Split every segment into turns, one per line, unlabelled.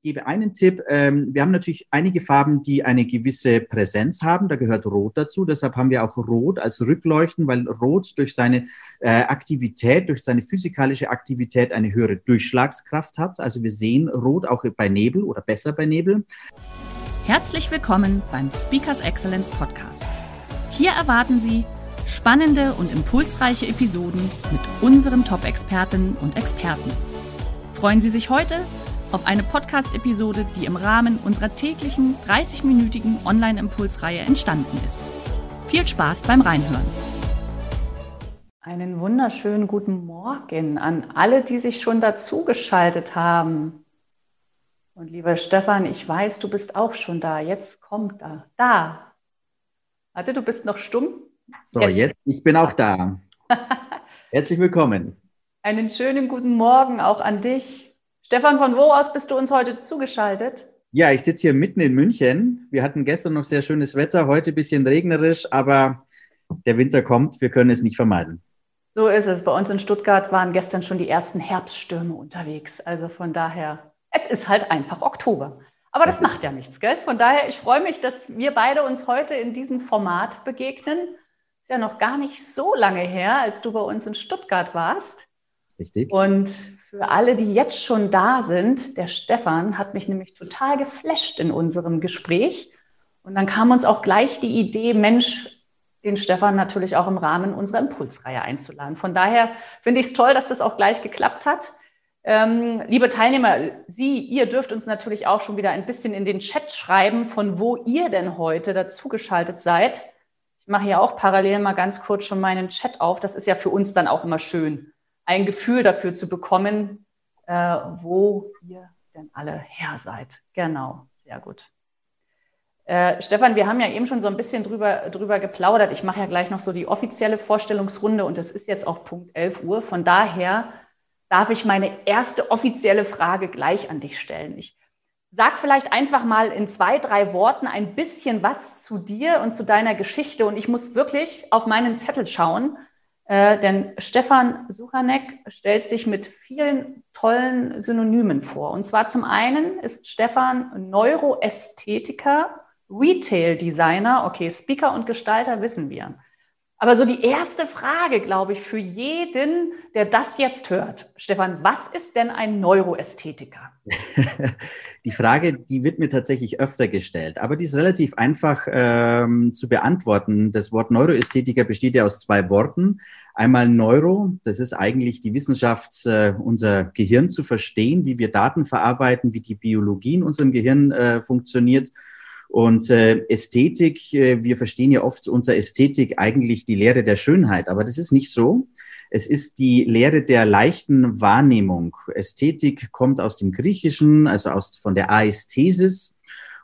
ich gebe einen Tipp. Ähm, wir haben natürlich einige Farben, die eine gewisse Präsenz haben. Da gehört Rot dazu. Deshalb haben wir auch Rot als Rückleuchten, weil Rot durch seine äh, Aktivität, durch seine physikalische Aktivität eine höhere Durchschlagskraft hat. Also wir sehen Rot auch bei Nebel oder besser bei Nebel.
Herzlich willkommen beim Speakers Excellence Podcast. Hier erwarten Sie spannende und impulsreiche Episoden mit unseren Top-Expertinnen und Experten. Freuen Sie sich heute auf eine Podcast-Episode, die im Rahmen unserer täglichen 30-minütigen Online-Impulsreihe entstanden ist. Viel Spaß beim Reinhören.
Einen wunderschönen guten Morgen an alle, die sich schon dazugeschaltet haben. Und lieber Stefan, ich weiß, du bist auch schon da. Jetzt kommt da. Da. Warte, du bist noch stumm.
So, jetzt, jetzt ich bin auch da. Herzlich willkommen.
Einen schönen guten Morgen auch an dich. Stefan, von wo aus bist du uns heute zugeschaltet?
Ja, ich sitze hier mitten in München. Wir hatten gestern noch sehr schönes Wetter, heute ein bisschen regnerisch, aber der Winter kommt, wir können es nicht vermeiden.
So ist es. Bei uns in Stuttgart waren gestern schon die ersten Herbststürme unterwegs. Also von daher, es ist halt einfach Oktober. Aber das macht ja nichts, gell? Von daher, ich freue mich, dass wir beide uns heute in diesem Format begegnen. Ist ja noch gar nicht so lange her, als du bei uns in Stuttgart warst.
Richtig.
Und für alle, die jetzt schon da sind, der Stefan hat mich nämlich total geflasht in unserem Gespräch. Und dann kam uns auch gleich die Idee, Mensch, den Stefan natürlich auch im Rahmen unserer Impulsreihe einzuladen. Von daher finde ich es toll, dass das auch gleich geklappt hat. Ähm, liebe Teilnehmer, Sie, ihr dürft uns natürlich auch schon wieder ein bisschen in den Chat schreiben, von wo ihr denn heute dazugeschaltet seid. Ich mache ja auch parallel mal ganz kurz schon meinen Chat auf. Das ist ja für uns dann auch immer schön, ein Gefühl dafür zu bekommen, äh, wo ihr denn alle her seid. Genau, sehr gut. Äh, Stefan, wir haben ja eben schon so ein bisschen drüber, drüber geplaudert. Ich mache ja gleich noch so die offizielle Vorstellungsrunde und es ist jetzt auch Punkt 11 Uhr. Von daher darf ich meine erste offizielle Frage gleich an dich stellen. Ich sag vielleicht einfach mal in zwei, drei Worten ein bisschen was zu dir und zu deiner Geschichte. Und ich muss wirklich auf meinen Zettel schauen, äh, denn Stefan Suchanek stellt sich mit vielen tollen Synonymen vor. Und zwar zum einen ist Stefan Neuroästhetiker, Retail Designer, okay, Speaker und Gestalter wissen wir. Aber so die erste Frage, glaube ich, für jeden, der das jetzt hört. Stefan, was ist denn ein Neuroästhetiker?
Die Frage, die wird mir tatsächlich öfter gestellt, aber die ist relativ einfach ähm, zu beantworten. Das Wort Neuroästhetiker besteht ja aus zwei Worten. Einmal Neuro, das ist eigentlich die Wissenschaft, äh, unser Gehirn zu verstehen, wie wir Daten verarbeiten, wie die Biologie in unserem Gehirn äh, funktioniert. Und äh, Ästhetik, wir verstehen ja oft unter Ästhetik eigentlich die Lehre der Schönheit, aber das ist nicht so. Es ist die Lehre der leichten Wahrnehmung. Ästhetik kommt aus dem Griechischen, also aus, von der Aesthesis.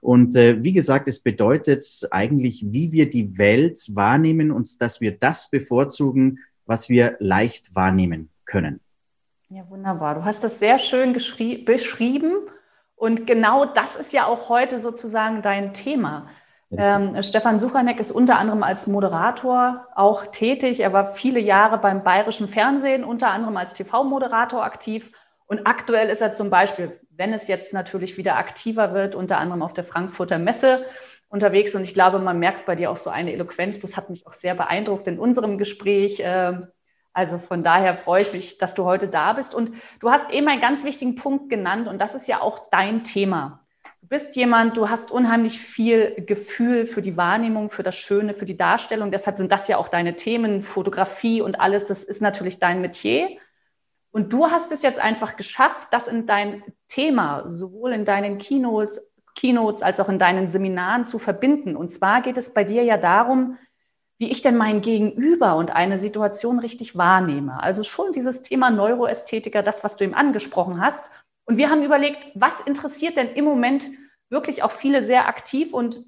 Und äh, wie gesagt, es bedeutet eigentlich, wie wir die Welt wahrnehmen und dass wir das bevorzugen, was wir leicht wahrnehmen können.
Ja, wunderbar. Du hast das sehr schön beschrieben und genau das ist ja auch heute sozusagen dein Thema. Ähm, Stefan Suchanek ist unter anderem als Moderator auch tätig. Er war viele Jahre beim Bayerischen Fernsehen, unter anderem als TV-Moderator aktiv. Und aktuell ist er zum Beispiel, wenn es jetzt natürlich wieder aktiver wird, unter anderem auf der Frankfurter Messe unterwegs. Und ich glaube, man merkt bei dir auch so eine Eloquenz. Das hat mich auch sehr beeindruckt in unserem Gespräch. Ähm, also von daher freue ich mich, dass du heute da bist. Und du hast eben einen ganz wichtigen Punkt genannt und das ist ja auch dein Thema. Du bist jemand, du hast unheimlich viel Gefühl für die Wahrnehmung, für das Schöne, für die Darstellung. Deshalb sind das ja auch deine Themen, Fotografie und alles. Das ist natürlich dein Metier. Und du hast es jetzt einfach geschafft, das in dein Thema, sowohl in deinen Keynotes, Keynotes als auch in deinen Seminaren zu verbinden. Und zwar geht es bei dir ja darum, wie ich denn mein Gegenüber und eine Situation richtig wahrnehme. Also schon dieses Thema Neuroästhetiker, das, was du eben angesprochen hast. Und wir haben überlegt, was interessiert denn im Moment wirklich auch viele sehr aktiv und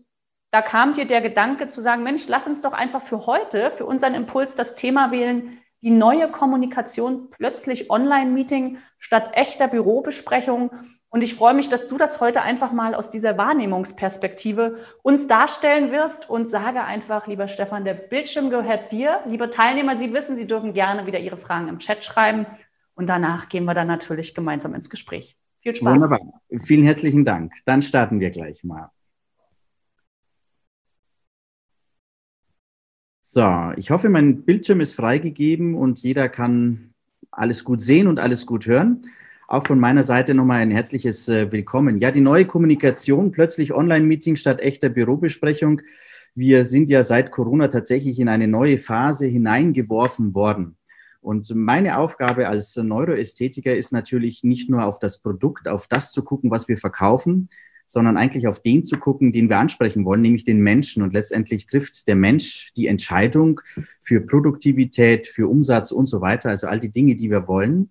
da kam dir der Gedanke zu sagen, Mensch, lass uns doch einfach für heute, für unseren Impuls das Thema wählen, die neue Kommunikation, plötzlich Online-Meeting statt echter Bürobesprechung. Und ich freue mich, dass du das heute einfach mal aus dieser Wahrnehmungsperspektive uns darstellen wirst und sage einfach, lieber Stefan, der Bildschirm gehört dir. Liebe Teilnehmer, Sie wissen, Sie dürfen gerne wieder Ihre Fragen im Chat schreiben. Und danach gehen wir dann natürlich gemeinsam ins Gespräch. Viel Spaß.
Wunderbar. Vielen herzlichen Dank. Dann starten wir gleich mal. So, ich hoffe, mein Bildschirm ist freigegeben und jeder kann alles gut sehen und alles gut hören. Auch von meiner Seite nochmal ein herzliches äh, Willkommen. Ja, die neue Kommunikation, plötzlich Online-Meeting statt echter Bürobesprechung. Wir sind ja seit Corona tatsächlich in eine neue Phase hineingeworfen worden. Und meine Aufgabe als Neuroästhetiker ist natürlich nicht nur auf das Produkt, auf das zu gucken, was wir verkaufen, sondern eigentlich auf den zu gucken, den wir ansprechen wollen, nämlich den Menschen. Und letztendlich trifft der Mensch die Entscheidung für Produktivität, für Umsatz und so weiter, also all die Dinge, die wir wollen.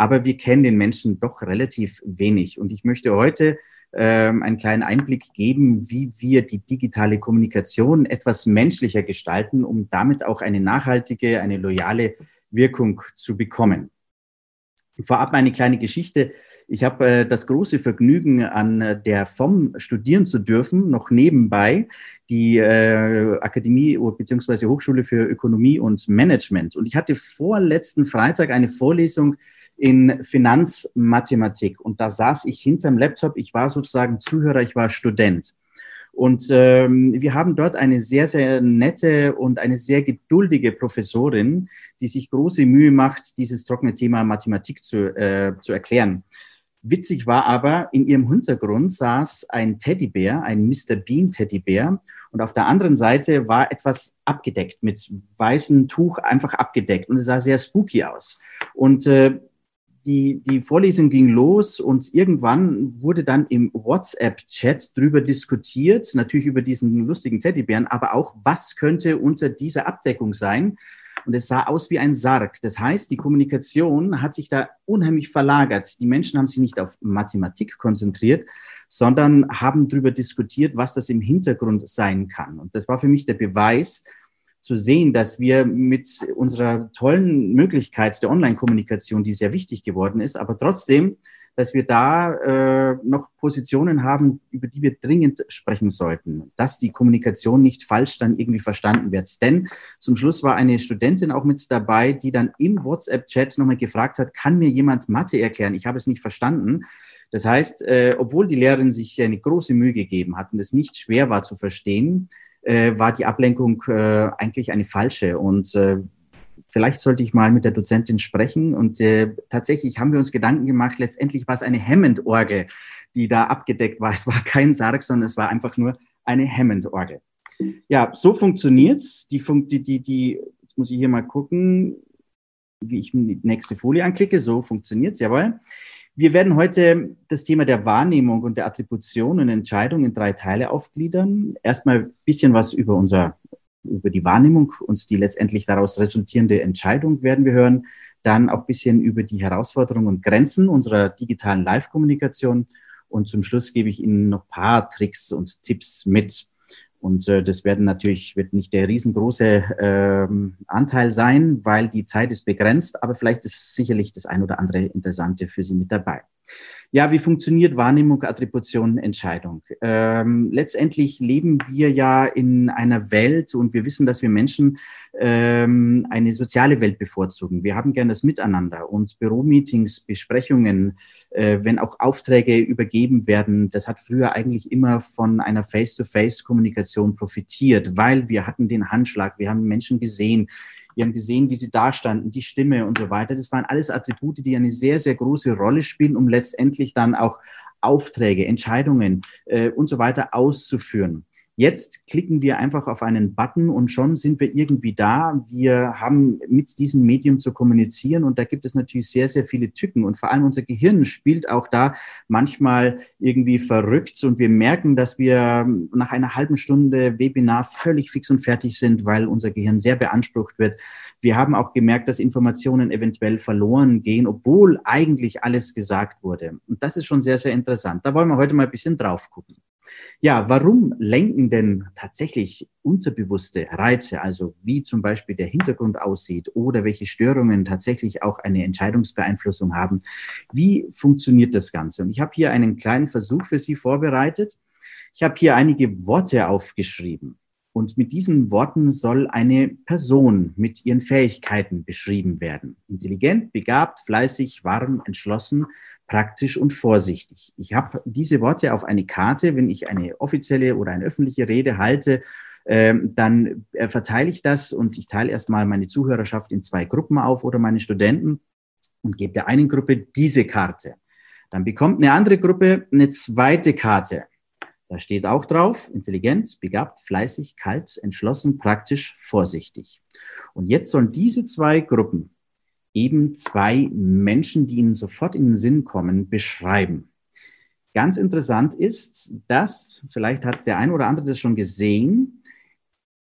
Aber wir kennen den Menschen doch relativ wenig. Und ich möchte heute ähm, einen kleinen Einblick geben, wie wir die digitale Kommunikation etwas menschlicher gestalten, um damit auch eine nachhaltige, eine loyale Wirkung zu bekommen. Vorab eine kleine Geschichte. Ich habe äh, das große Vergnügen, an äh, der FOM studieren zu dürfen, noch nebenbei die äh, Akademie bzw. Hochschule für Ökonomie und Management. Und ich hatte vorletzten Freitag eine Vorlesung in Finanzmathematik. Und da saß ich hinterm Laptop. Ich war sozusagen Zuhörer, ich war Student. Und ähm, wir haben dort eine sehr, sehr nette und eine sehr geduldige Professorin, die sich große Mühe macht, dieses trockene Thema Mathematik zu, äh, zu erklären. Witzig war aber, in ihrem Hintergrund saß ein Teddybär, ein Mr. Bean Teddybär. Und auf der anderen Seite war etwas abgedeckt, mit weißem Tuch einfach abgedeckt. Und es sah sehr spooky aus. Und äh, die, die Vorlesung ging los und irgendwann wurde dann im WhatsApp-Chat drüber diskutiert, natürlich über diesen lustigen Teddybären, aber auch, was könnte unter dieser Abdeckung sein. Und es sah aus wie ein Sarg. Das heißt, die Kommunikation hat sich da unheimlich verlagert. Die Menschen haben sich nicht auf Mathematik konzentriert, sondern haben darüber diskutiert, was das im Hintergrund sein kann. Und das war für mich der Beweis, zu sehen, dass wir mit unserer tollen Möglichkeit der Online-Kommunikation, die sehr wichtig geworden ist, aber trotzdem, dass wir da äh, noch Positionen haben, über die wir dringend sprechen sollten, dass die Kommunikation nicht falsch dann irgendwie verstanden wird. Denn zum Schluss war eine Studentin auch mit dabei, die dann im WhatsApp-Chat nochmal gefragt hat, kann mir jemand Mathe erklären? Ich habe es nicht verstanden. Das heißt, äh, obwohl die Lehrerin sich eine große Mühe gegeben hat und es nicht schwer war zu verstehen, äh, war die Ablenkung äh, eigentlich eine falsche. Und äh, vielleicht sollte ich mal mit der Dozentin sprechen. Und äh, tatsächlich haben wir uns Gedanken gemacht, letztendlich war es eine Hammond-Orgel, die da abgedeckt war. Es war kein Sarg, sondern es war einfach nur eine Hammond-Orgel. Ja, so funktioniert's. Die, Fun die, die, die, jetzt muss ich hier mal gucken, wie ich die nächste Folie anklicke. So funktioniert's, jawohl. Wir werden heute das Thema der Wahrnehmung und der Attribution und Entscheidung in drei Teile aufgliedern. Erstmal ein bisschen was über unser über die Wahrnehmung und die letztendlich daraus resultierende Entscheidung werden wir hören. Dann auch ein bisschen über die Herausforderungen und Grenzen unserer digitalen Live-Kommunikation. Und zum Schluss gebe ich Ihnen noch ein paar Tricks und Tipps mit, und äh, das werden natürlich, wird nicht der riesengroße ähm, Anteil sein, weil die Zeit ist begrenzt, aber vielleicht ist sicherlich das ein oder andere Interessante für Sie mit dabei. Ja, wie funktioniert Wahrnehmung, Attribution, Entscheidung? Ähm, letztendlich leben wir ja in einer Welt und wir wissen, dass wir Menschen ähm, eine soziale Welt bevorzugen. Wir haben gerne das Miteinander und Büromeetings, Besprechungen, äh, wenn auch Aufträge übergeben werden, das hat früher eigentlich immer von einer Face-to-Face-Kommunikation profitiert, weil wir hatten den Handschlag, wir haben Menschen gesehen, wir haben gesehen, wie sie dastanden, die Stimme und so weiter. Das waren alles Attribute, die eine sehr, sehr große Rolle spielen, um letztendlich dann auch Aufträge, Entscheidungen äh, und so weiter auszuführen. Jetzt klicken wir einfach auf einen Button und schon sind wir irgendwie da. Wir haben mit diesem Medium zu kommunizieren und da gibt es natürlich sehr, sehr viele Tücken und vor allem unser Gehirn spielt auch da manchmal irgendwie verrückt und wir merken, dass wir nach einer halben Stunde Webinar völlig fix und fertig sind, weil unser Gehirn sehr beansprucht wird. Wir haben auch gemerkt, dass Informationen eventuell verloren gehen, obwohl eigentlich alles gesagt wurde. Und das ist schon sehr, sehr interessant. Da wollen wir heute mal ein bisschen drauf gucken. Ja, warum lenken denn tatsächlich unterbewusste Reize, also wie zum Beispiel der Hintergrund aussieht oder welche Störungen tatsächlich auch eine Entscheidungsbeeinflussung haben? Wie funktioniert das Ganze? Und ich habe hier einen kleinen Versuch für Sie vorbereitet. Ich habe hier einige Worte aufgeschrieben. Und mit diesen Worten soll eine Person mit ihren Fähigkeiten beschrieben werden. Intelligent, begabt, fleißig, warm, entschlossen, praktisch und vorsichtig. Ich habe diese Worte auf eine Karte, wenn ich eine offizielle oder eine öffentliche Rede halte, ähm, dann äh, verteile ich das und ich teile erstmal meine Zuhörerschaft in zwei Gruppen auf oder meine Studenten und gebe der einen Gruppe diese Karte. Dann bekommt eine andere Gruppe eine zweite Karte. Da steht auch drauf, intelligent, begabt, fleißig, kalt, entschlossen, praktisch, vorsichtig. Und jetzt sollen diese zwei Gruppen eben zwei Menschen, die Ihnen sofort in den Sinn kommen, beschreiben. Ganz interessant ist, dass, vielleicht hat der ein oder andere das schon gesehen,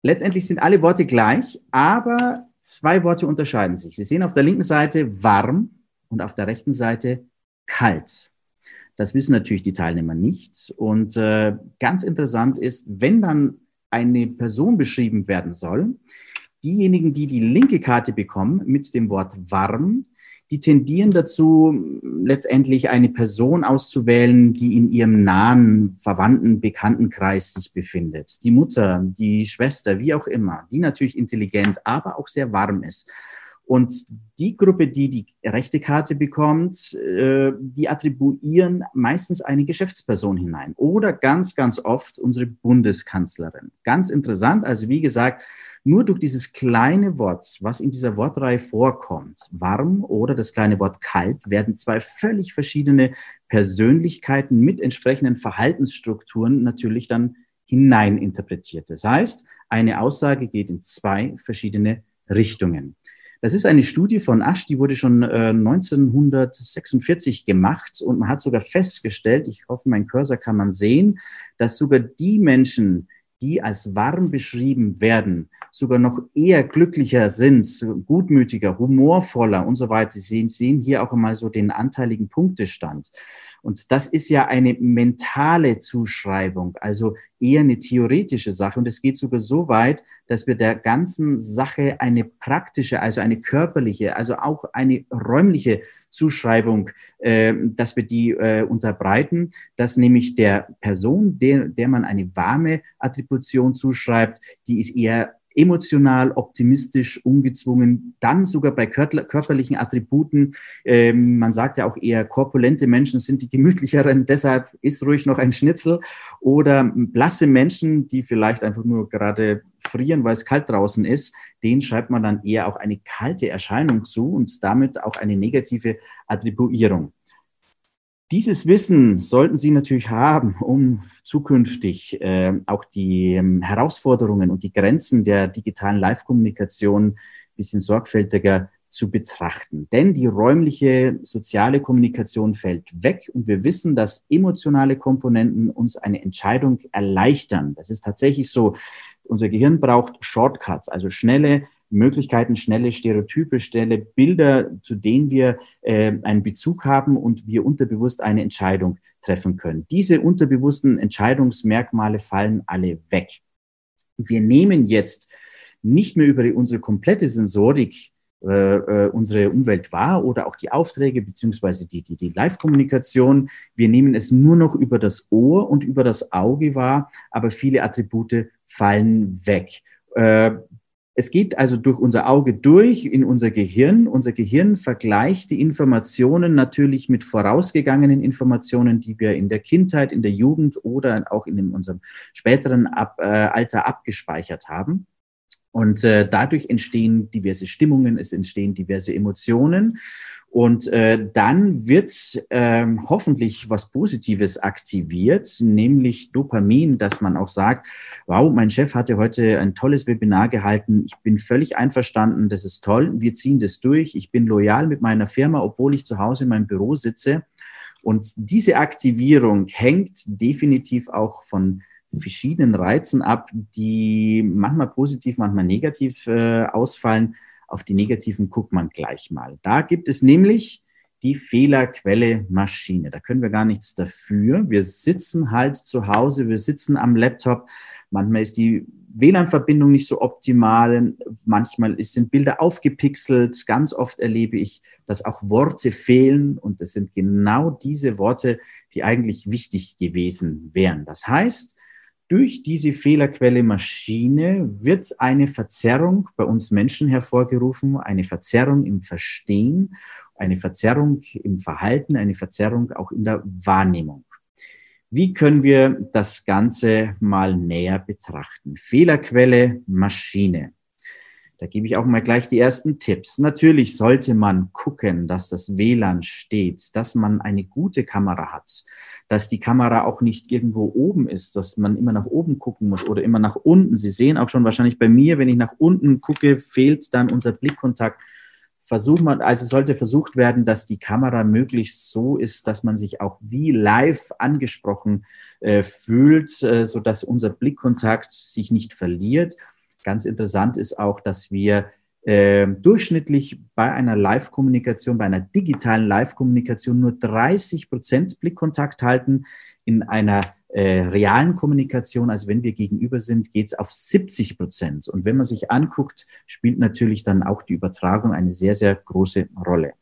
letztendlich sind alle Worte gleich, aber zwei Worte unterscheiden sich. Sie sehen auf der linken Seite warm und auf der rechten Seite kalt. Das wissen natürlich die Teilnehmer nicht. Und äh, ganz interessant ist, wenn dann eine Person beschrieben werden soll, diejenigen, die die linke Karte bekommen mit dem Wort warm, die tendieren dazu, letztendlich eine Person auszuwählen, die in ihrem nahen Verwandten, Bekanntenkreis sich befindet. Die Mutter, die Schwester, wie auch immer, die natürlich intelligent, aber auch sehr warm ist. Und die Gruppe, die die rechte Karte bekommt, äh, die attribuieren meistens eine Geschäftsperson hinein oder ganz, ganz oft unsere Bundeskanzlerin. Ganz interessant. Also wie gesagt, nur durch dieses kleine Wort, was in dieser Wortreihe vorkommt, warm oder das kleine Wort kalt, werden zwei völlig verschiedene Persönlichkeiten mit entsprechenden Verhaltensstrukturen natürlich dann hineininterpretiert. Das heißt, eine Aussage geht in zwei verschiedene Richtungen. Das ist eine Studie von Asch, die wurde schon äh, 1946 gemacht und man hat sogar festgestellt, ich hoffe, mein Cursor kann man sehen, dass sogar die Menschen, die als warm beschrieben werden, sogar noch eher glücklicher sind, gutmütiger, humorvoller und so weiter. Sie sehen hier auch einmal so den anteiligen Punktestand. Und das ist ja eine mentale Zuschreibung, also eher eine theoretische Sache. Und es geht sogar so weit, dass wir der ganzen Sache eine praktische, also eine körperliche, also auch eine räumliche Zuschreibung, äh, dass wir die äh, unterbreiten, dass nämlich der Person, der, der man eine warme Attribution zuschreibt, die ist eher emotional, optimistisch, ungezwungen, dann sogar bei körperlichen Attributen. Ähm, man sagt ja auch eher, korpulente Menschen sind die gemütlicheren, deshalb ist ruhig noch ein Schnitzel. Oder blasse Menschen, die vielleicht einfach nur gerade frieren, weil es kalt draußen ist, denen schreibt man dann eher auch eine kalte Erscheinung zu und damit auch eine negative Attribuierung. Dieses Wissen sollten Sie natürlich haben, um zukünftig äh, auch die ähm, Herausforderungen und die Grenzen der digitalen Live-Kommunikation ein bisschen sorgfältiger zu betrachten. Denn die räumliche soziale Kommunikation fällt weg und wir wissen, dass emotionale Komponenten uns eine Entscheidung erleichtern. Das ist tatsächlich so. Unser Gehirn braucht Shortcuts, also schnelle Möglichkeiten, schnelle Stereotype, schnelle Bilder, zu denen wir äh, einen Bezug haben und wir unterbewusst eine Entscheidung treffen können. Diese unterbewussten Entscheidungsmerkmale fallen alle weg. Wir nehmen jetzt nicht mehr über unsere komplette Sensorik äh, äh, unsere Umwelt wahr oder auch die Aufträge beziehungsweise die, die, die Live-Kommunikation. Wir nehmen es nur noch über das Ohr und über das Auge wahr, aber viele Attribute fallen weg. Äh, es geht also durch unser Auge durch in unser Gehirn. Unser Gehirn vergleicht die Informationen natürlich mit vorausgegangenen Informationen, die wir in der Kindheit, in der Jugend oder auch in unserem späteren äh, Alter abgespeichert haben. Und äh, dadurch entstehen diverse Stimmungen, es entstehen diverse Emotionen. Und äh, dann wird ähm, hoffentlich was Positives aktiviert, nämlich Dopamin, dass man auch sagt, wow, mein Chef hatte heute ein tolles Webinar gehalten, ich bin völlig einverstanden, das ist toll, wir ziehen das durch, ich bin loyal mit meiner Firma, obwohl ich zu Hause in meinem Büro sitze. Und diese Aktivierung hängt definitiv auch von verschiedenen Reizen ab, die manchmal positiv, manchmal negativ äh, ausfallen. Auf die negativen guckt man gleich mal. Da gibt es nämlich die Fehlerquelle Maschine. Da können wir gar nichts dafür. Wir sitzen halt zu Hause, wir sitzen am Laptop. Manchmal ist die WLAN-Verbindung nicht so optimal. Manchmal sind Bilder aufgepixelt. Ganz oft erlebe ich, dass auch Worte fehlen. Und das sind genau diese Worte, die eigentlich wichtig gewesen wären. Das heißt, durch diese Fehlerquelle Maschine wird eine Verzerrung bei uns Menschen hervorgerufen, eine Verzerrung im Verstehen, eine Verzerrung im Verhalten, eine Verzerrung auch in der Wahrnehmung. Wie können wir das Ganze mal näher betrachten? Fehlerquelle Maschine. Da gebe ich auch mal gleich die ersten Tipps. Natürlich sollte man gucken, dass das WLAN steht, dass man eine gute Kamera hat, dass die Kamera auch nicht irgendwo oben ist, dass man immer nach oben gucken muss oder immer nach unten. Sie sehen auch schon wahrscheinlich bei mir, wenn ich nach unten gucke, fehlt dann unser Blickkontakt. Versucht man, also sollte versucht werden, dass die Kamera möglichst so ist, dass man sich auch wie live angesprochen äh, fühlt, äh, so dass unser Blickkontakt sich nicht verliert Ganz interessant ist auch, dass wir äh, durchschnittlich bei einer Live-Kommunikation, bei einer digitalen Live-Kommunikation nur 30 Prozent Blickkontakt halten. In einer äh, realen Kommunikation, also wenn wir gegenüber sind, geht es auf 70 Prozent. Und wenn man sich anguckt, spielt natürlich dann auch die Übertragung eine sehr, sehr große Rolle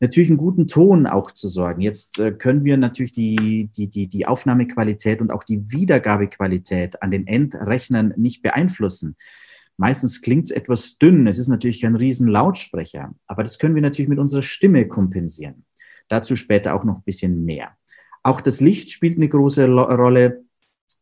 natürlich einen guten Ton auch zu sorgen. Jetzt äh, können wir natürlich die, die, die, die Aufnahmequalität und auch die Wiedergabequalität an den Endrechnern nicht beeinflussen. Meistens klingt es etwas dünn. Es ist natürlich kein riesen Lautsprecher, aber das können wir natürlich mit unserer Stimme kompensieren. Dazu später auch noch ein bisschen mehr. Auch das Licht spielt eine große Rolle.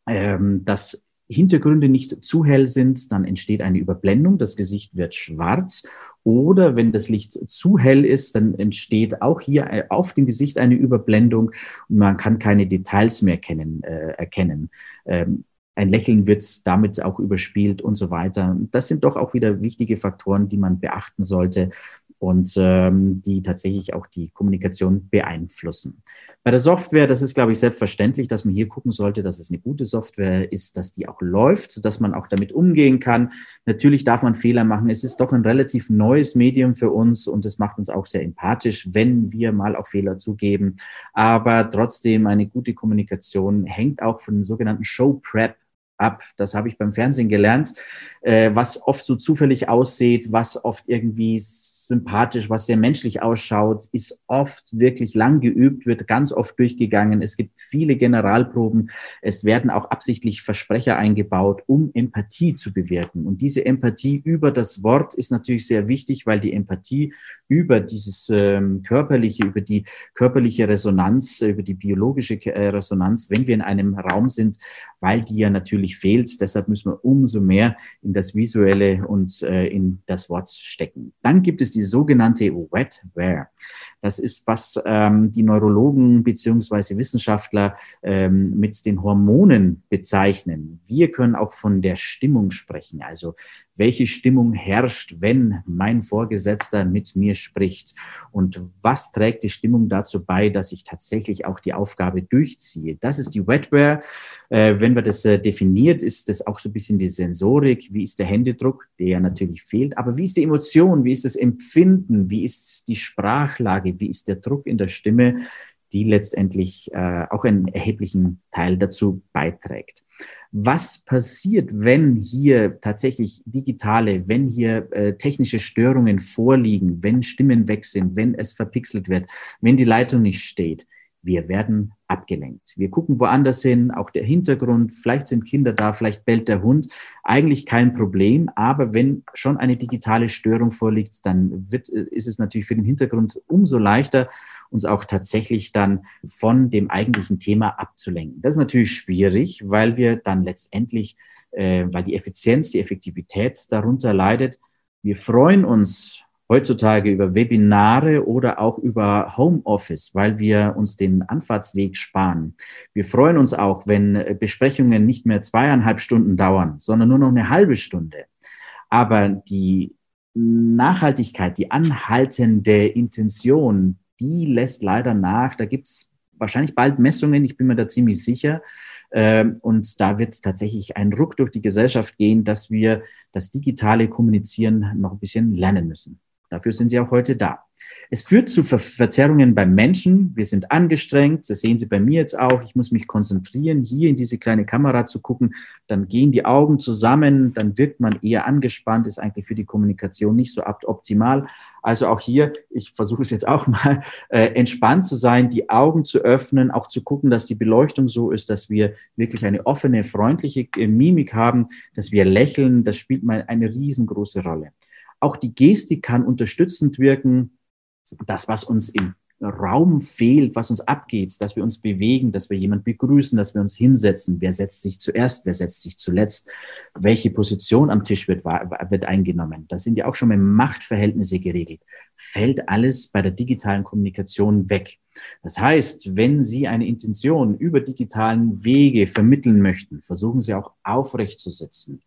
Ähm, dass Hintergründe nicht zu hell sind, dann entsteht eine Überblendung, das Gesicht wird schwarz. Oder wenn das Licht zu hell ist, dann entsteht auch hier äh, auf dem Gesicht eine Überblendung und man kann keine Details mehr kennen, äh, erkennen. Ähm, ein Lächeln wird damit auch überspielt und so weiter. Das sind doch auch wieder wichtige Faktoren, die man beachten sollte und ähm, die tatsächlich auch die Kommunikation beeinflussen. Bei der Software, das ist, glaube ich, selbstverständlich, dass man hier gucken sollte, dass es eine gute Software ist, dass die auch läuft, dass man auch damit umgehen kann. Natürlich darf man Fehler machen. Es ist doch ein relativ neues Medium für uns und es macht uns auch sehr empathisch, wenn wir mal auch Fehler zugeben. Aber trotzdem eine gute Kommunikation hängt auch von dem sogenannten Show Prep ab. Das habe ich beim Fernsehen gelernt, äh, was oft so zufällig aussieht, was oft irgendwie sympathisch, was sehr menschlich ausschaut, ist oft wirklich lang geübt, wird ganz oft durchgegangen. Es gibt viele Generalproben. Es werden auch absichtlich Versprecher eingebaut, um Empathie zu bewirken. Und diese Empathie über das Wort ist natürlich sehr wichtig, weil die Empathie über dieses ähm, körperliche, über die körperliche Resonanz, über die biologische äh, Resonanz, wenn wir in einem Raum sind, weil die ja natürlich fehlt. Deshalb müssen wir umso mehr in das Visuelle und äh, in das Wort stecken. Dann gibt es die sogenannte Wetware. Das ist, was ähm, die Neurologen beziehungsweise Wissenschaftler ähm, mit den Hormonen bezeichnen. Wir können auch von der Stimmung sprechen. Also welche Stimmung herrscht, wenn mein Vorgesetzter mit mir spricht und was trägt die Stimmung dazu bei, dass ich tatsächlich auch die Aufgabe durchziehe. Das ist die Wetware. Äh, wenn wir das äh, definiert, ist das auch so ein bisschen die Sensorik. Wie ist der Händedruck, der natürlich fehlt, aber wie ist die Emotion, wie ist das Empfinden, wie ist die Sprachlage, wie ist der Druck in der Stimme, die letztendlich äh, auch einen erheblichen Teil dazu beiträgt was passiert, wenn hier tatsächlich digitale, wenn hier äh, technische Störungen vorliegen, wenn Stimmen weg sind, wenn es verpixelt wird, wenn die Leitung nicht steht. Wir werden abgelenkt. Wir gucken woanders hin, auch der Hintergrund, vielleicht sind Kinder da, vielleicht bellt der Hund. Eigentlich kein Problem, aber wenn schon eine digitale Störung vorliegt, dann wird, ist es natürlich für den Hintergrund umso leichter, uns auch tatsächlich dann von dem eigentlichen Thema abzulenken. Das ist natürlich schwierig, weil wir dann letztendlich, äh, weil die Effizienz, die Effektivität darunter leidet. Wir freuen uns heutzutage über Webinare oder auch über Homeoffice, weil wir uns den Anfahrtsweg sparen. Wir freuen uns auch, wenn Besprechungen nicht mehr zweieinhalb Stunden dauern, sondern nur noch eine halbe Stunde. Aber die Nachhaltigkeit, die anhaltende Intention, die lässt leider nach. Da gibt es wahrscheinlich bald Messungen, ich bin mir da ziemlich sicher. Ähm, und da wird tatsächlich ein Ruck durch die Gesellschaft gehen, dass wir das digitale Kommunizieren noch ein bisschen lernen müssen. Dafür sind sie auch heute da. Es führt zu Ver Verzerrungen beim Menschen. Wir sind angestrengt. Das sehen Sie bei mir jetzt auch. Ich muss mich konzentrieren, hier in diese kleine Kamera zu gucken. Dann gehen die Augen zusammen. Dann wirkt man eher angespannt. Ist eigentlich für die Kommunikation nicht so optimal. Also auch hier, ich versuche es jetzt auch mal, äh, entspannt zu sein, die Augen zu öffnen, auch zu gucken, dass die Beleuchtung so ist, dass wir wirklich eine offene, freundliche äh, Mimik haben, dass wir lächeln. Das spielt mal eine riesengroße Rolle. Auch die Gestik kann unterstützend wirken. Das, was uns im Raum fehlt, was uns abgeht, dass wir uns bewegen, dass wir jemand begrüßen, dass wir uns hinsetzen. Wer setzt sich zuerst? Wer setzt sich zuletzt? Welche Position am Tisch wird, wird eingenommen? Da sind ja auch schon mal Machtverhältnisse geregelt. Fällt alles bei der digitalen Kommunikation weg. Das heißt, wenn Sie eine Intention über digitalen Wege vermitteln möchten, versuchen Sie auch aufrechtzusetzen.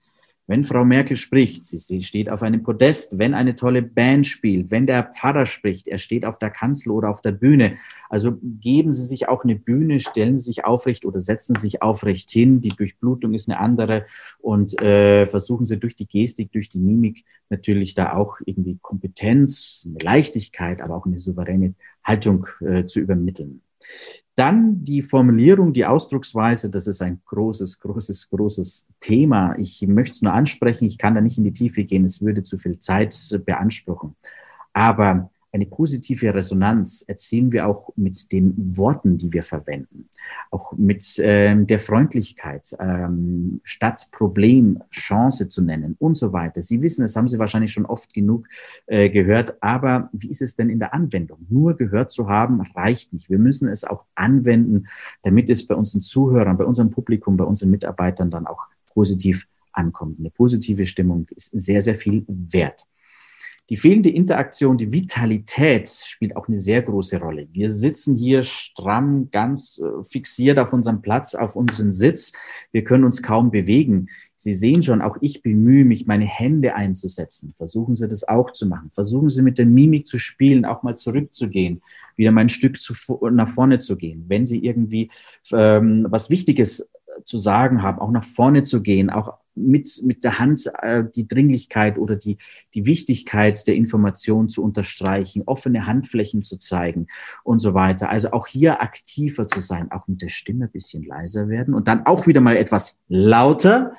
Wenn Frau Merkel spricht, sie steht auf einem Podest, wenn eine tolle Band spielt, wenn der Pfarrer spricht, er steht auf der Kanzel oder auf der Bühne. Also geben Sie sich auch eine Bühne, stellen Sie sich aufrecht oder setzen Sie sich aufrecht hin. Die Durchblutung ist eine andere und äh, versuchen Sie durch die Gestik, durch die Mimik natürlich da auch irgendwie Kompetenz, eine Leichtigkeit, aber auch eine souveräne Haltung äh, zu übermitteln. Dann die Formulierung, die Ausdrucksweise, das ist ein großes, großes, großes Thema. Ich möchte es nur ansprechen, ich kann da nicht in die Tiefe gehen, es würde zu viel Zeit beanspruchen. Aber eine positive Resonanz erzielen wir auch mit den Worten, die wir verwenden, auch mit ähm, der Freundlichkeit, ähm, statt Problem Chance zu nennen und so weiter. Sie wissen, das haben Sie wahrscheinlich schon oft genug äh, gehört, aber wie ist es denn in der Anwendung? Nur gehört zu haben reicht nicht. Wir müssen es auch anwenden, damit es bei unseren Zuhörern, bei unserem Publikum, bei unseren Mitarbeitern dann auch positiv ankommt. Eine positive Stimmung ist sehr, sehr viel wert. Die fehlende Interaktion, die Vitalität spielt auch eine sehr große Rolle. Wir sitzen hier stramm, ganz äh, fixiert auf unserem Platz, auf unseren Sitz. Wir können uns kaum bewegen. Sie sehen schon, auch ich bemühe mich, meine Hände einzusetzen. Versuchen Sie das auch zu machen. Versuchen Sie mit der Mimik zu spielen, auch mal zurückzugehen, wieder mal ein Stück zu, nach vorne zu gehen. Wenn Sie irgendwie ähm, was Wichtiges zu sagen haben, auch nach vorne zu gehen, auch mit, mit der Hand äh, die Dringlichkeit oder die, die Wichtigkeit der Information zu unterstreichen, offene Handflächen zu zeigen und so weiter. Also auch hier aktiver zu sein, auch mit der Stimme ein bisschen leiser werden und dann auch wieder mal etwas lauter.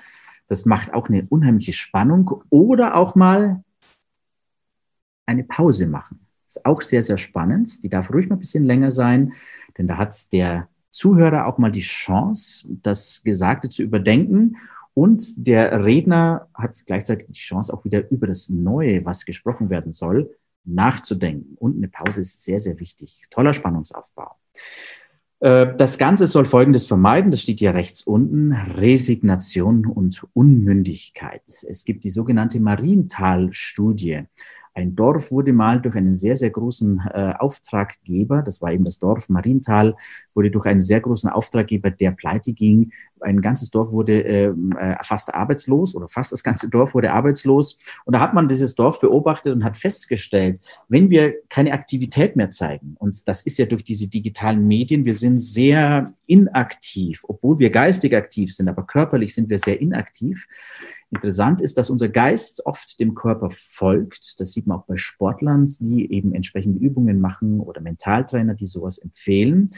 Das macht auch eine unheimliche Spannung oder auch mal eine Pause machen. Das ist auch sehr, sehr spannend. Die darf ruhig mal ein bisschen länger sein, denn da hat der Zuhörer auch mal die Chance, das Gesagte zu überdenken. Und der Redner hat gleichzeitig die Chance, auch wieder über das Neue, was gesprochen werden soll, nachzudenken. Und eine Pause ist sehr, sehr wichtig. Toller Spannungsaufbau. Äh, das Ganze soll Folgendes vermeiden, das steht hier rechts unten, Resignation und Unmündigkeit. Es gibt die sogenannte Marienthal-Studie. Ein Dorf wurde mal durch einen sehr, sehr großen äh, Auftraggeber, das war eben das Dorf Marienthal, wurde durch einen sehr großen Auftraggeber, der pleite ging, ein ganzes Dorf wurde ähm, äh, fast arbeitslos oder fast das ganze Dorf wurde arbeitslos. Und da hat man dieses Dorf beobachtet und hat festgestellt, wenn wir keine Aktivität mehr zeigen, und das ist ja durch diese digitalen Medien, wir sind sehr inaktiv, obwohl wir geistig aktiv sind, aber körperlich sind wir sehr inaktiv. Interessant ist, dass unser Geist oft dem Körper folgt. Das sieht man auch bei Sportlern, die eben entsprechende Übungen machen oder Mentaltrainer, die sowas empfehlen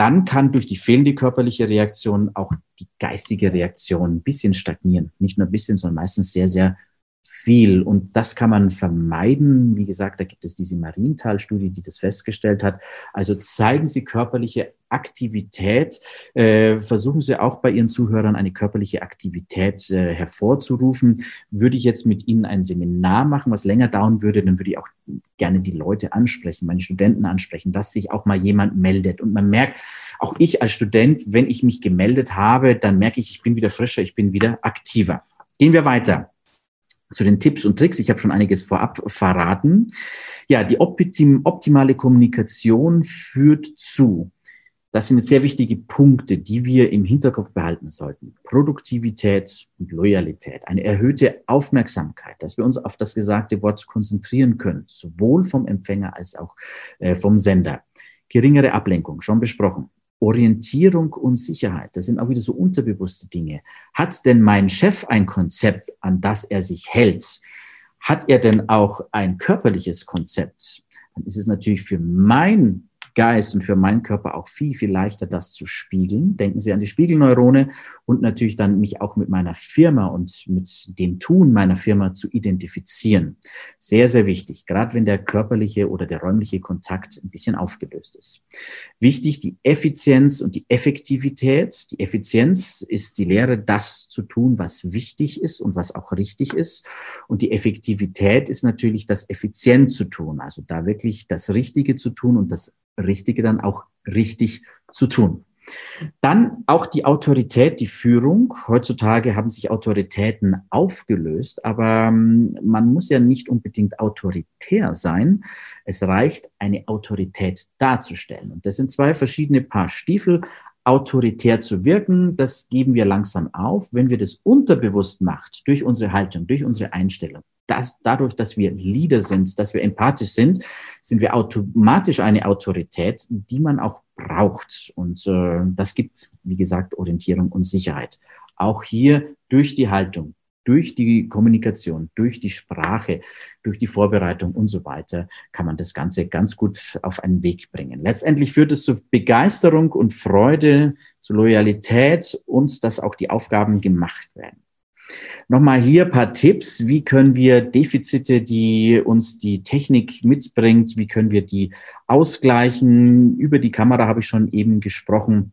dann kann durch die fehlende körperliche Reaktion auch die geistige Reaktion ein bisschen stagnieren. Nicht nur ein bisschen, sondern meistens sehr, sehr viel. Und das kann man vermeiden. Wie gesagt, da gibt es diese Marienthal-Studie, die das festgestellt hat. Also zeigen Sie körperliche Aktivität. Äh, versuchen Sie auch bei Ihren Zuhörern eine körperliche Aktivität äh, hervorzurufen. Würde ich jetzt mit Ihnen ein Seminar machen, was länger dauern würde, dann würde ich auch gerne die Leute ansprechen, meine Studenten ansprechen, dass sich auch mal jemand meldet. Und man merkt, auch ich als Student, wenn ich mich gemeldet habe, dann merke ich, ich bin wieder frischer, ich bin wieder aktiver. Gehen wir weiter. Zu den Tipps und Tricks. Ich habe schon einiges vorab verraten. Ja, die optim optimale Kommunikation führt zu. Das sind jetzt sehr wichtige Punkte, die wir im Hinterkopf behalten sollten. Produktivität und Loyalität, eine erhöhte Aufmerksamkeit, dass wir uns auf das gesagte Wort konzentrieren können, sowohl vom Empfänger als auch äh, vom Sender. Geringere Ablenkung, schon besprochen. Orientierung und Sicherheit, das sind auch wieder so unterbewusste Dinge. Hat denn mein Chef ein Konzept, an das er sich hält? Hat er denn auch ein körperliches Konzept? Dann ist es natürlich für mein Geist und für meinen Körper auch viel, viel leichter, das zu spiegeln. Denken Sie an die Spiegelneurone und natürlich dann mich auch mit meiner Firma und mit dem Tun meiner Firma zu identifizieren. Sehr, sehr wichtig, gerade wenn der körperliche oder der räumliche Kontakt ein bisschen aufgelöst ist. Wichtig die Effizienz und die Effektivität. Die Effizienz ist die Lehre, das zu tun, was wichtig ist und was auch richtig ist. Und die Effektivität ist natürlich das effizient zu tun, also da wirklich das Richtige zu tun und das Richtige dann auch richtig zu tun. Dann auch die Autorität, die Führung. Heutzutage haben sich Autoritäten aufgelöst, aber ähm, man muss ja nicht unbedingt autoritär sein. Es reicht, eine Autorität darzustellen. Und das sind zwei verschiedene Paar Stiefel. Autoritär zu wirken, das geben wir langsam auf, wenn wir das unterbewusst macht, durch unsere Haltung, durch unsere Einstellung das, dadurch, dass wir Leader sind, dass wir empathisch sind, sind wir automatisch eine Autorität, die man auch braucht. Und äh, das gibt, wie gesagt, Orientierung und Sicherheit. Auch hier durch die Haltung, durch die Kommunikation, durch die Sprache, durch die Vorbereitung und so weiter kann man das Ganze ganz gut auf einen Weg bringen. Letztendlich führt es zu Begeisterung und Freude, zu Loyalität und dass auch die Aufgaben gemacht werden. Nochmal hier ein paar Tipps. Wie können wir Defizite, die uns die Technik mitbringt, wie können wir die ausgleichen? Über die Kamera habe ich schon eben gesprochen.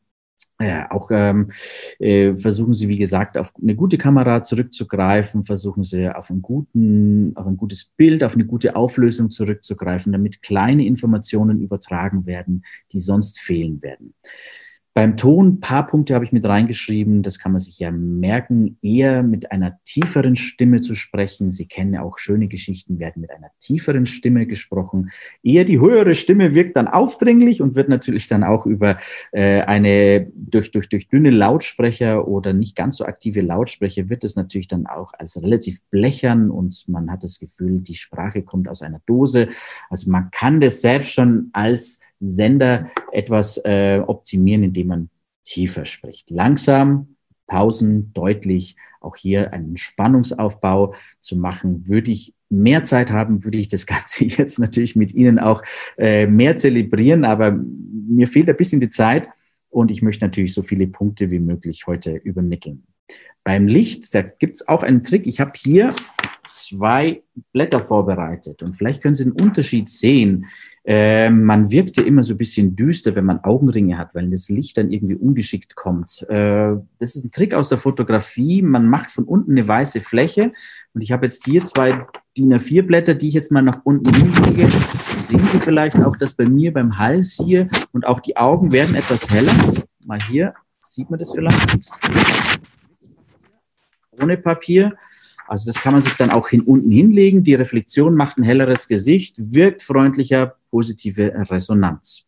Ja, auch ähm, äh, versuchen Sie, wie gesagt, auf eine gute Kamera zurückzugreifen, versuchen Sie auf, einen guten, auf ein gutes Bild, auf eine gute Auflösung zurückzugreifen, damit kleine Informationen übertragen werden, die sonst fehlen werden. Beim Ton, paar Punkte habe ich mit reingeschrieben, das kann man sich ja merken, eher mit einer tieferen Stimme zu sprechen. Sie kennen ja auch schöne Geschichten, werden mit einer tieferen Stimme gesprochen. Eher die höhere Stimme wirkt dann aufdringlich und wird natürlich dann auch über äh, eine, durch, durch, durch dünne Lautsprecher oder nicht ganz so aktive Lautsprecher wird es natürlich dann auch als relativ blechern und man hat das Gefühl, die Sprache kommt aus einer Dose. Also man kann das selbst schon als Sender etwas äh, optimieren, indem man tiefer spricht. Langsam, Pausen, deutlich, auch hier einen Spannungsaufbau zu machen. Würde ich mehr Zeit haben, würde ich das Ganze jetzt natürlich mit Ihnen auch äh, mehr zelebrieren, aber mir fehlt ein bisschen die Zeit und ich möchte natürlich so viele Punkte wie möglich heute übermitteln. Beim Licht, da gibt es auch einen Trick. Ich habe hier zwei Blätter vorbereitet und vielleicht können Sie den Unterschied sehen. Äh, man wirkt ja immer so ein bisschen düster, wenn man Augenringe hat, weil das Licht dann irgendwie ungeschickt kommt. Äh, das ist ein Trick aus der Fotografie. Man macht von unten eine weiße Fläche und ich habe jetzt hier zwei DIN A4 Blätter, die ich jetzt mal nach unten hinlege. Sehen Sie vielleicht auch, dass bei mir beim Hals hier und auch die Augen werden etwas heller. Mal hier sieht man das vielleicht. Ohne Papier. Also das kann man sich dann auch hin unten hinlegen. Die Reflexion macht ein helleres Gesicht, wirkt freundlicher, positive Resonanz.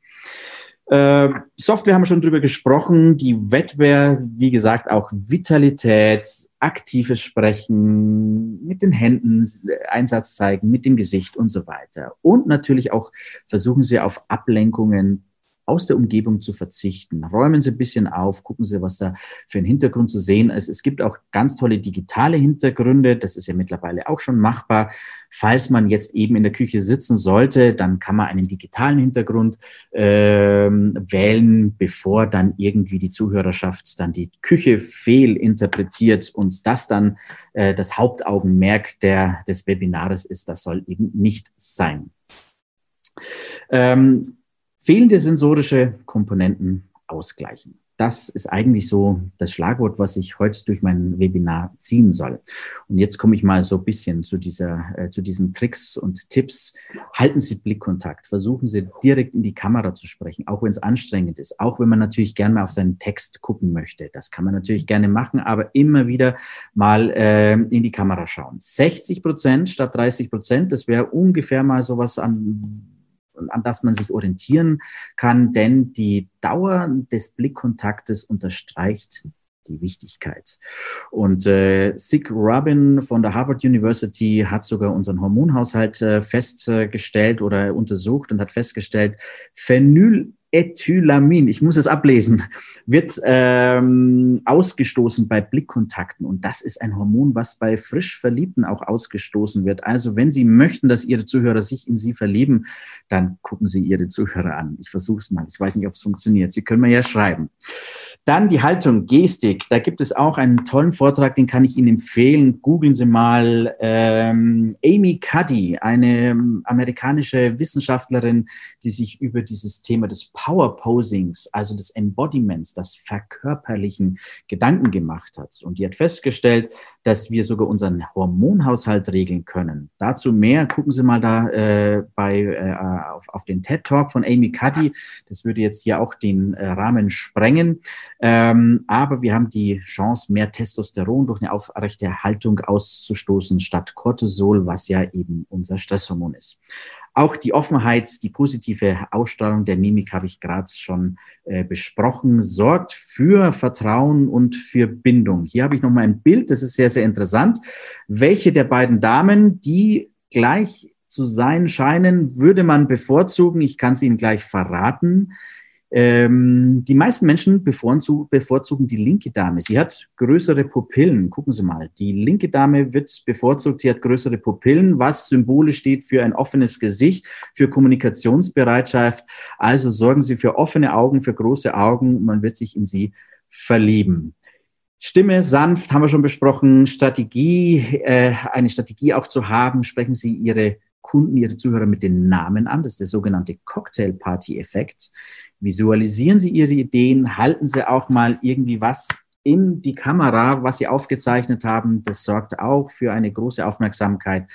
Äh, Software haben wir schon drüber gesprochen. Die Wetware, wie gesagt, auch Vitalität, aktives Sprechen, mit den Händen Einsatz zeigen, mit dem Gesicht und so weiter. Und natürlich auch versuchen Sie auf Ablenkungen aus der Umgebung zu verzichten. Räumen Sie ein bisschen auf, gucken Sie, was da für ein Hintergrund zu sehen ist. Es gibt auch ganz tolle digitale Hintergründe. Das ist ja mittlerweile auch schon machbar. Falls man jetzt eben in der Küche sitzen sollte, dann kann man einen digitalen Hintergrund äh, wählen, bevor dann irgendwie die Zuhörerschaft dann die Küche fehlinterpretiert und das dann äh, das Hauptaugenmerk der, des Webinares ist. Das soll eben nicht sein. Ähm, fehlende sensorische Komponenten ausgleichen. das ist eigentlich so das Schlagwort, was ich heute durch mein Webinar ziehen soll. Und jetzt komme ich mal so ein bisschen zu, dieser, äh, zu diesen Tricks und Tipps. Halten Sie Blickkontakt, versuchen Sie direkt in die Kamera zu sprechen, auch wenn es anstrengend ist, auch wenn man natürlich gerne mal auf seinen Text gucken möchte. Das kann man natürlich gerne machen, aber immer wieder mal äh, in die Kamera schauen. 60 Prozent statt 30 Prozent, das wäre ungefähr mal sowas an an das man sich orientieren kann, denn die Dauer des Blickkontaktes unterstreicht die Wichtigkeit. Und äh, Sig Rubin von der Harvard University hat sogar unseren Hormonhaushalt äh, festgestellt oder untersucht und hat festgestellt, Phenyl Ethylamin, ich muss es ablesen, wird ähm, ausgestoßen bei Blickkontakten. Und das ist ein Hormon, was bei frisch Verliebten auch ausgestoßen wird. Also wenn Sie möchten, dass Ihre Zuhörer sich in Sie verlieben, dann gucken Sie Ihre Zuhörer an. Ich versuche es mal. Ich weiß nicht, ob es funktioniert. Sie können mir ja schreiben. Dann die Haltung, Gestik. Da gibt es auch einen tollen Vortrag, den kann ich Ihnen empfehlen. Googeln Sie mal ähm, Amy Cuddy, eine ähm, amerikanische Wissenschaftlerin, die sich über dieses Thema des Power Posings, also des Embodiments, das verkörperlichen Gedanken gemacht hat. Und die hat festgestellt, dass wir sogar unseren Hormonhaushalt regeln können. Dazu mehr, gucken Sie mal da äh, bei, äh, auf, auf den TED Talk von Amy Cuddy. Das würde jetzt hier auch den äh, Rahmen sprengen. Ähm, aber wir haben die Chance, mehr Testosteron durch eine aufrechte Haltung auszustoßen, statt Cortisol, was ja eben unser Stresshormon ist. Auch die Offenheit, die positive Ausstrahlung der Mimik habe ich gerade schon äh, besprochen, sorgt für Vertrauen und für Bindung. Hier habe ich nochmal ein Bild, das ist sehr, sehr interessant. Welche der beiden Damen, die gleich zu sein scheinen, würde man bevorzugen? Ich kann es Ihnen gleich verraten. Ähm, die meisten Menschen bevorzugen die linke Dame. Sie hat größere Pupillen. Gucken Sie mal. Die linke Dame wird bevorzugt. Sie hat größere Pupillen, was symbolisch steht für ein offenes Gesicht, für Kommunikationsbereitschaft. Also sorgen Sie für offene Augen, für große Augen. Man wird sich in sie verlieben. Stimme sanft haben wir schon besprochen. Strategie, äh, eine Strategie auch zu haben. Sprechen Sie Ihre Kunden, Ihre Zuhörer mit den Namen an. Das ist der sogenannte Cocktail-Party-Effekt. Visualisieren Sie Ihre Ideen, halten Sie auch mal irgendwie was in die Kamera, was Sie aufgezeichnet haben. Das sorgt auch für eine große Aufmerksamkeit.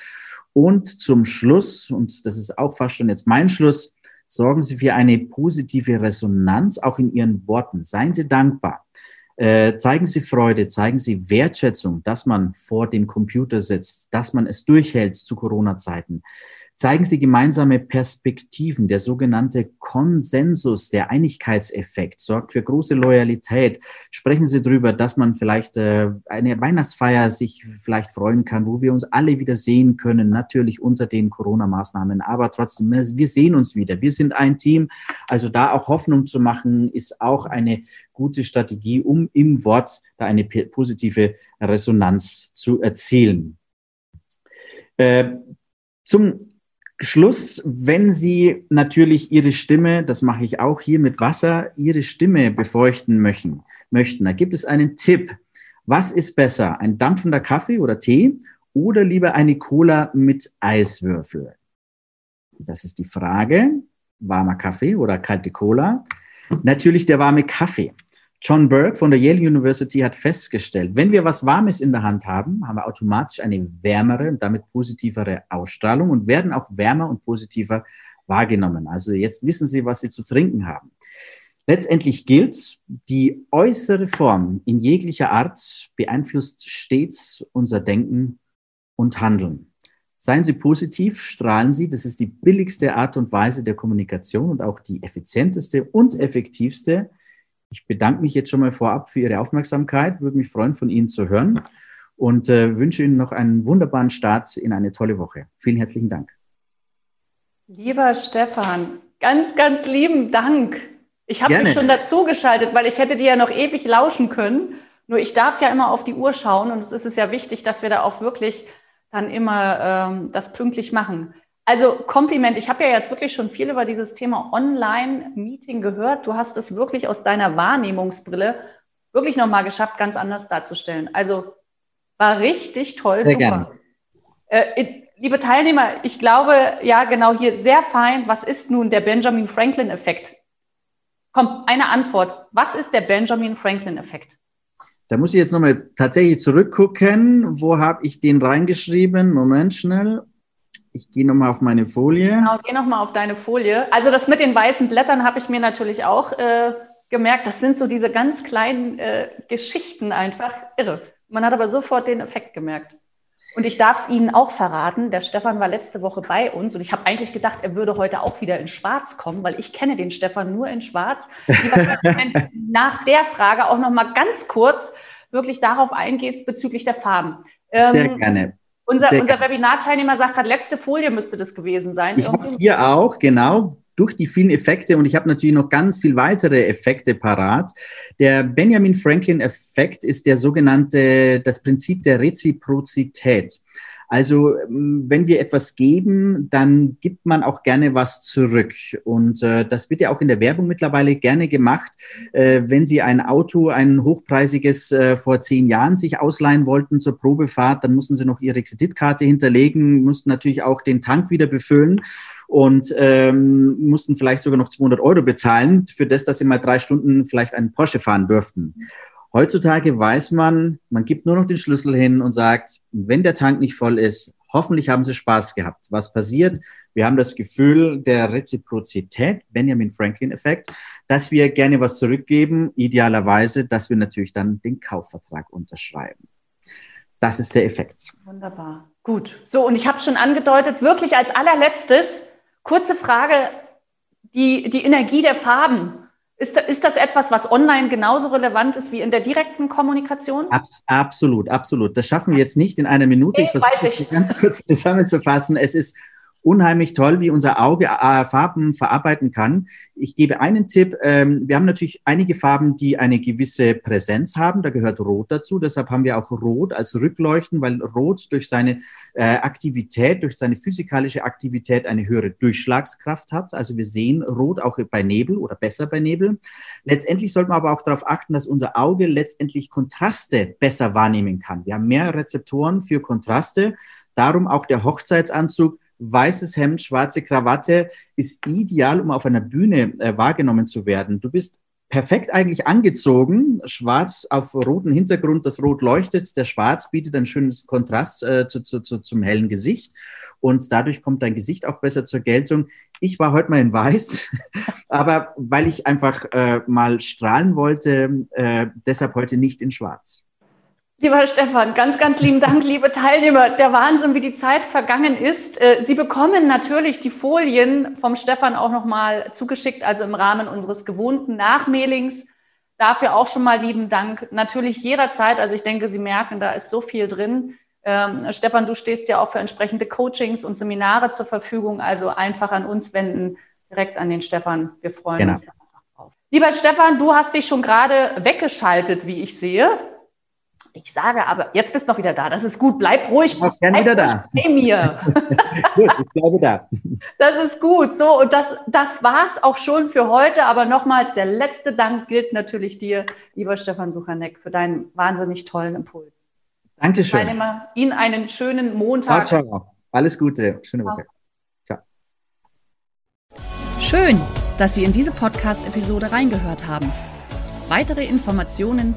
Und zum Schluss, und das ist auch fast schon jetzt mein Schluss, sorgen Sie für eine positive Resonanz auch in Ihren Worten. Seien Sie dankbar. Äh, zeigen Sie Freude, zeigen Sie Wertschätzung, dass man vor dem Computer sitzt, dass man es durchhält zu Corona-Zeiten. Zeigen Sie gemeinsame Perspektiven. Der sogenannte Konsensus, der Einigkeitseffekt sorgt für große Loyalität. Sprechen Sie darüber, dass man vielleicht äh, eine Weihnachtsfeier sich vielleicht freuen kann, wo wir uns alle wieder sehen können, natürlich unter den Corona-Maßnahmen. Aber trotzdem, wir sehen uns wieder. Wir sind ein Team. Also da auch Hoffnung zu machen, ist auch eine gute Strategie, um im Wort da eine positive Resonanz zu erzielen. Äh, zum Schluss, wenn Sie natürlich Ihre Stimme, das mache ich auch hier mit Wasser, Ihre Stimme befeuchten möchten, möchten, da gibt es einen Tipp. Was ist besser, ein dampfender Kaffee oder Tee oder lieber eine Cola mit Eiswürfel? Das ist die Frage. Warmer Kaffee oder kalte Cola? Natürlich der warme Kaffee. John Burke von der Yale University hat festgestellt, wenn wir was Warmes in der Hand haben, haben wir automatisch eine wärmere und damit positivere Ausstrahlung und werden auch wärmer und positiver wahrgenommen. Also jetzt wissen Sie, was Sie zu trinken haben. Letztendlich gilt, die äußere Form in jeglicher Art beeinflusst stets unser Denken und Handeln. Seien Sie positiv, strahlen Sie. Das ist die billigste Art und Weise der Kommunikation und auch die effizienteste und effektivste ich bedanke mich jetzt schon mal vorab für Ihre Aufmerksamkeit, würde mich freuen, von Ihnen zu hören und äh, wünsche Ihnen noch einen wunderbaren Start in eine tolle Woche. Vielen herzlichen Dank.
Lieber Stefan, ganz, ganz lieben Dank. Ich habe mich schon dazugeschaltet, weil ich hätte dir ja noch ewig lauschen können. Nur ich darf ja immer auf die Uhr schauen und es ist ja wichtig, dass wir da auch wirklich dann immer ähm, das pünktlich machen. Also Kompliment. Ich habe ja jetzt wirklich schon viel über dieses Thema Online-Meeting gehört. Du hast es wirklich aus deiner Wahrnehmungsbrille wirklich nochmal geschafft, ganz anders darzustellen. Also war richtig toll,
sehr super.
Äh, liebe Teilnehmer, ich glaube, ja, genau hier sehr fein. Was ist nun der Benjamin Franklin-Effekt? Komm, eine Antwort. Was ist der Benjamin Franklin-Effekt?
Da muss ich jetzt nochmal tatsächlich zurückgucken. Wo habe ich den reingeschrieben? Moment schnell. Ich gehe nochmal auf meine Folie.
Genau, geh nochmal auf deine Folie. Also das mit den weißen Blättern habe ich mir natürlich auch äh, gemerkt. Das sind so diese ganz kleinen äh, Geschichten einfach. Irre. Man hat aber sofort den Effekt gemerkt. Und ich darf es Ihnen auch verraten, der Stefan war letzte Woche bei uns und ich habe eigentlich gedacht, er würde heute auch wieder in Schwarz kommen, weil ich kenne den Stefan nur in Schwarz. nach der Frage auch noch mal ganz kurz wirklich darauf eingehst bezüglich der Farben.
Sehr ähm, gerne.
Unser, unser Webinar-Teilnehmer sagt gerade, letzte Folie müsste das gewesen sein.
Ich habe es hier auch, genau durch die vielen Effekte und ich habe natürlich noch ganz viel weitere Effekte parat. Der Benjamin Franklin Effekt ist der sogenannte, das Prinzip der Reziprozität. Also ähm, wenn wir etwas geben, dann gibt man auch gerne was zurück. Und äh, das wird ja auch in der Werbung mittlerweile gerne gemacht. Äh, wenn Sie ein Auto, ein hochpreisiges äh, vor zehn Jahren sich ausleihen wollten zur Probefahrt, dann mussten Sie noch Ihre Kreditkarte hinterlegen, mussten natürlich auch den Tank wieder befüllen und ähm, mussten vielleicht sogar noch 200 Euro bezahlen für das, dass sie mal drei Stunden vielleicht einen Porsche fahren dürften. Heutzutage weiß man, man gibt nur noch den Schlüssel hin und sagt, wenn der Tank nicht voll ist, hoffentlich haben Sie Spaß gehabt. Was passiert? Wir haben das Gefühl der Reziprozität, Benjamin Franklin-Effekt, dass wir gerne was zurückgeben, idealerweise, dass wir natürlich dann den Kaufvertrag unterschreiben. Das ist der Effekt.
Wunderbar. Gut. So, und ich habe schon angedeutet, wirklich als allerletztes, Kurze Frage, die, die Energie der Farben. Ist, ist das etwas, was online genauso relevant ist wie in der direkten Kommunikation?
Abs absolut, absolut. Das schaffen wir jetzt nicht in einer Minute.
Nee, ich versuche es
ganz kurz zusammenzufassen. Es ist unheimlich toll, wie unser Auge äh, Farben verarbeiten kann. Ich gebe einen Tipp. Ähm, wir haben natürlich einige Farben, die eine gewisse Präsenz haben. Da gehört Rot dazu. Deshalb haben wir auch Rot als Rückleuchten, weil Rot durch seine äh, Aktivität, durch seine physikalische Aktivität eine höhere Durchschlagskraft hat. Also wir sehen Rot auch bei Nebel oder besser bei Nebel. Letztendlich sollte man aber auch darauf achten, dass unser Auge letztendlich Kontraste besser wahrnehmen kann. Wir haben mehr Rezeptoren für Kontraste. Darum auch der Hochzeitsanzug weißes Hemd, schwarze Krawatte ist ideal, um auf einer Bühne äh, wahrgenommen zu werden. Du bist perfekt eigentlich angezogen, schwarz auf roten Hintergrund, das Rot leuchtet, der Schwarz bietet ein schönes Kontrast äh, zu, zu, zu, zum hellen Gesicht und dadurch kommt dein Gesicht auch besser zur Geltung. Ich war heute mal in Weiß, aber weil ich einfach äh, mal strahlen wollte, äh, deshalb heute nicht in Schwarz.
Lieber Stefan, ganz, ganz lieben Dank, liebe Teilnehmer. Der Wahnsinn, wie die Zeit vergangen ist. Äh, Sie bekommen natürlich die Folien vom Stefan auch nochmal zugeschickt, also im Rahmen unseres gewohnten Nachmailings. Dafür auch schon mal lieben Dank. Natürlich jederzeit, also ich denke, Sie merken, da ist so viel drin. Ähm, Stefan, du stehst ja auch für entsprechende Coachings und Seminare zur Verfügung, also einfach an uns wenden, direkt an den Stefan. Wir freuen genau. uns einfach drauf. Lieber Stefan, du hast dich schon gerade weggeschaltet, wie ich sehe. Ich sage aber, jetzt bist du noch wieder da. Das ist gut. Bleib ruhig. Ich
bin wieder da.
Bei mir.
gut, ich bleibe da.
Das ist gut. So, und das, das war es auch schon für heute. Aber nochmals, der letzte Dank gilt natürlich dir, lieber Stefan Suchanek, für deinen wahnsinnig tollen Impuls.
Dankeschön.
Teilnehmer, Ihnen einen schönen Montag.
Ciao, ciao. Alles Gute. Schöne Woche. Ciao.
Schön, dass Sie in diese Podcast-Episode reingehört haben. Weitere Informationen